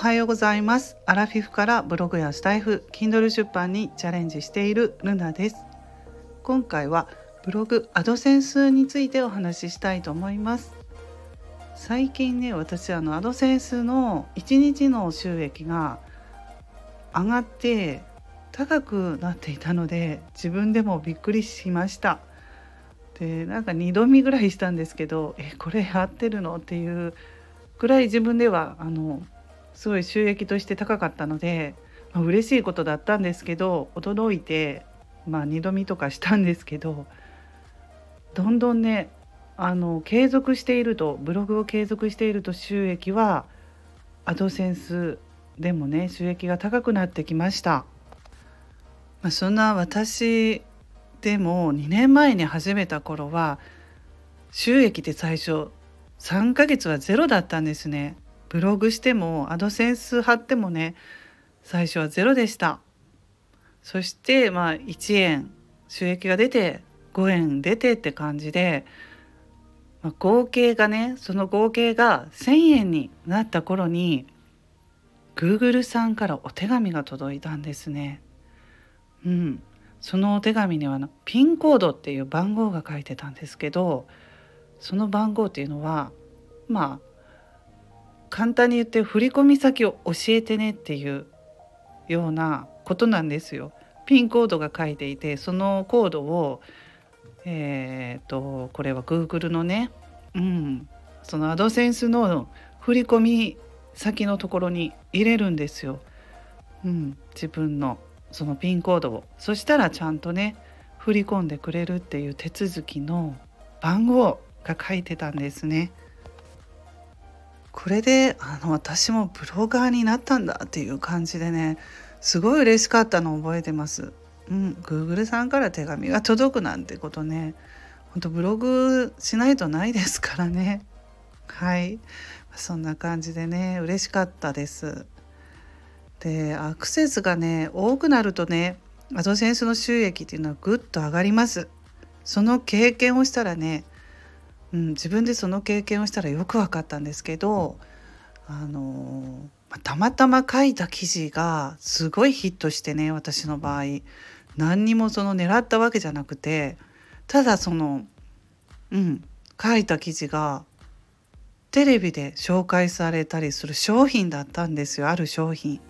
はようございます。アラフィフからブログやスタイフ Kindle 出版にチャレンジしているルナです。今回はブログアドセンスについてお話ししたいと思います。最近ね私あのアドセンスの1日の収益が上がって高くなっていたので自分でもびっくりしました。でなんか2度見ぐらいしたんですけどえこれ合ってるの？っていうぐらい自分ではあのすごい収益として高かったので、まあ、嬉しいことだったんですけど驚いて、まあ、2度見とかしたんですけどどんどんねあの継続しているとブログを継続していると収益はアドセンスでもね収益が高くなってきました。まあ、そんな私でも2年前に始めた頃は収益って最初3ヶ月はゼロだったんですね。ブログしてもアドセンス貼ってもね最初はゼロでしたそしてまあ1円収益が出て5円出てって感じで、まあ、合計がねその合計が1,000円になった頃に Google さんからお手紙が届いたんですね。うん、そのお手紙にはピンコードっていう番号が書いてたんですけどその番号っていうのはまあ簡単に言って振込先を教えてねっていうようなことなんですよ。ピンコードが書いていてそのコードをえーと、これは Google のね、うん、そのアドセンスの振込先のところに入れるんですよ。うん、自分のそのピンコードをそしたらちゃんとね振り込んでくれるっていう手続きの番号が書いてたんですね。これであの私もブロガーになったんだっていう感じでねすごい嬉しかったのを覚えてます。うん、Google さんから手紙が届くなんてことね。本当ブログしないとないですからね。はい。そんな感じでね嬉しかったです。でアクセスがね多くなるとねアドセンスの収益っていうのはぐっと上がります。その経験をしたらねうん、自分でその経験をしたらよく分かったんですけど、あのたまたま書いた記事がすごいヒットしてね私の場合何にもその狙ったわけじゃなくてただそのうん書いた記事がテレビで紹介されたりする商品だったんですよある商品。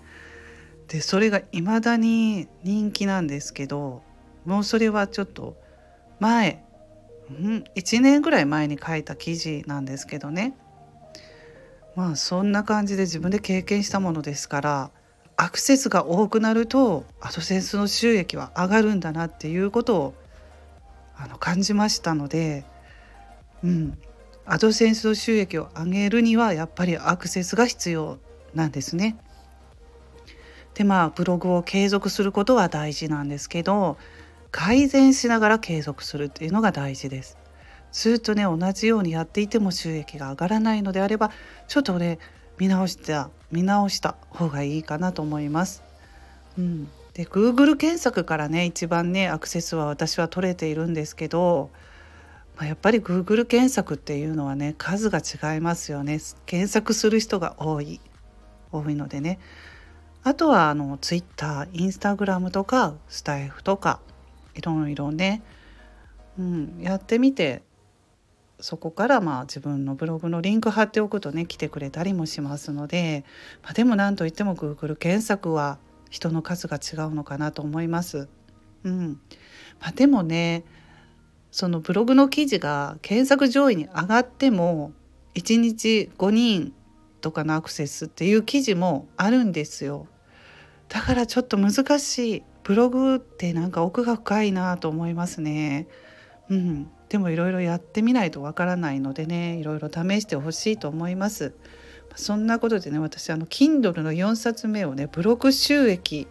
でそれが未だに人気なんですけどもうそれはちょっと前うん、1年ぐらい前に書いた記事なんですけどねまあそんな感じで自分で経験したものですからアクセスが多くなるとアドセンスの収益は上がるんだなっていうことをあの感じましたので、うん、アドセンスの収益を上げるにはやっぱりアクセスが必要なんですね。でまあブログを継続することは大事なんですけど改善しながら継続するっていうのが大事です。ずっとね同じようにやっていても収益が上がらないのであればちょっとね見直した見直した方がいいかなと思います。うん、で Google 検索からね一番ねアクセスは私は取れているんですけど、まあ、やっぱり Google 検索っていうのはね数が違いますよね検索する人が多い多いのでねあとはあの Twitter、Instagram とかスタイフとかいろいろね、うん、やってみてそこからまあ自分のブログのリンク貼っておくとね来てくれたりもしますので、まあ、でも何といっても Google 検索は人の数が違うのかなと思います。うんまあ、でもねそのブログの記事が検索上位に上がっても1日5人とかのアクセスっていう記事もあるんですよ。だからちょっと難しいブログってなんか奥が深いなと思いますね。うん、でもいろいろやってみないとわからないのでねいろいろ試してほしいと思います。そんなことでね私あの Kindle の4冊目をねブログ収益、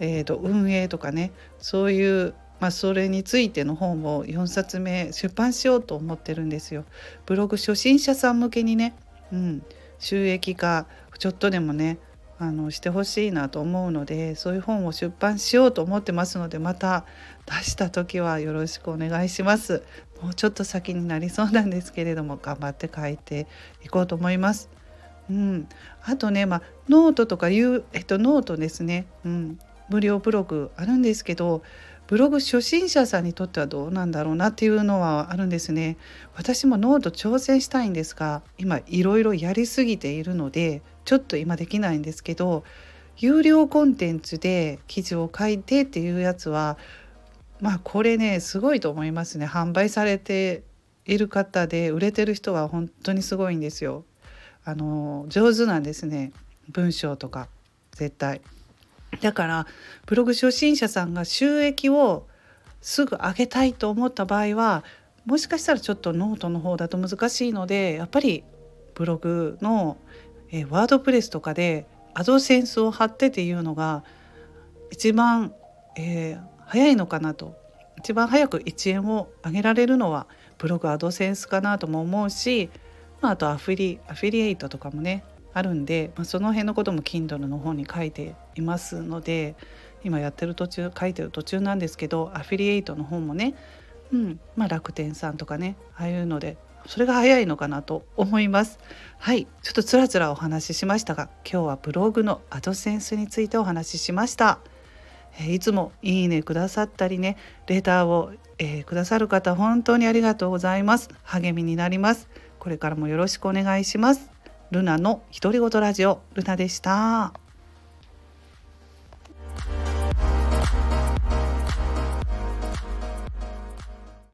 えーと、運営とかねそういう、まあ、それについての本を4冊目出版しようと思ってるんですよ。ブログ初心者さん向けにね、うん、収益化ちょっとでもねあのしてほしいなと思うのでそういう本を出版しようと思ってますのでまた出した時はよろしくお願いします。もうちょっと先になりそうなんですけれども頑張って書いていこうと思います。うん、あとね、まあ、ノートとかいう、えっと、ノートですね、うん、無料ブログあるんですけどブログ初心者さんにとってはどうなんだろうなっていうのはあるんですね。私もノート挑戦したいんですが今いろいろやりすぎているのでちょっと今できないんですけど有料コンテンツで記事を書いてっていうやつはまあこれねすごいと思いますね販売されている方で売れてる人は本当にすごいんですよ。あの上手なんですね文章とか絶対。だからブログ初心者さんが収益をすぐ上げたいと思った場合はもしかしたらちょっとノートの方だと難しいのでやっぱりブログの、え、 WordPress とかでアドセンスを貼ってっていうのが一番、えー、早いのかなと。一番早く1円を上げられるのはブログアドセンスかなとも思うし、まあ、あとアフィリアフィリエイトとかもねあるんで、まあ、その辺のことも Kindle の方に書いていますので今やってる途中書いてる途中なんですけどアフィリエイトの方もね、うんまあ、楽天さんとかねああいうのでそれが早いのかなと思います。はいちょっとつらつらお話ししましたが今日はブログのアドセンスについてお話ししました。いつもいいねくださったりねレターを、えー、くださる方本当にありがとうございます。励みになります。これからもよろしくお願いします。ルナの独り言ラジオルナでした。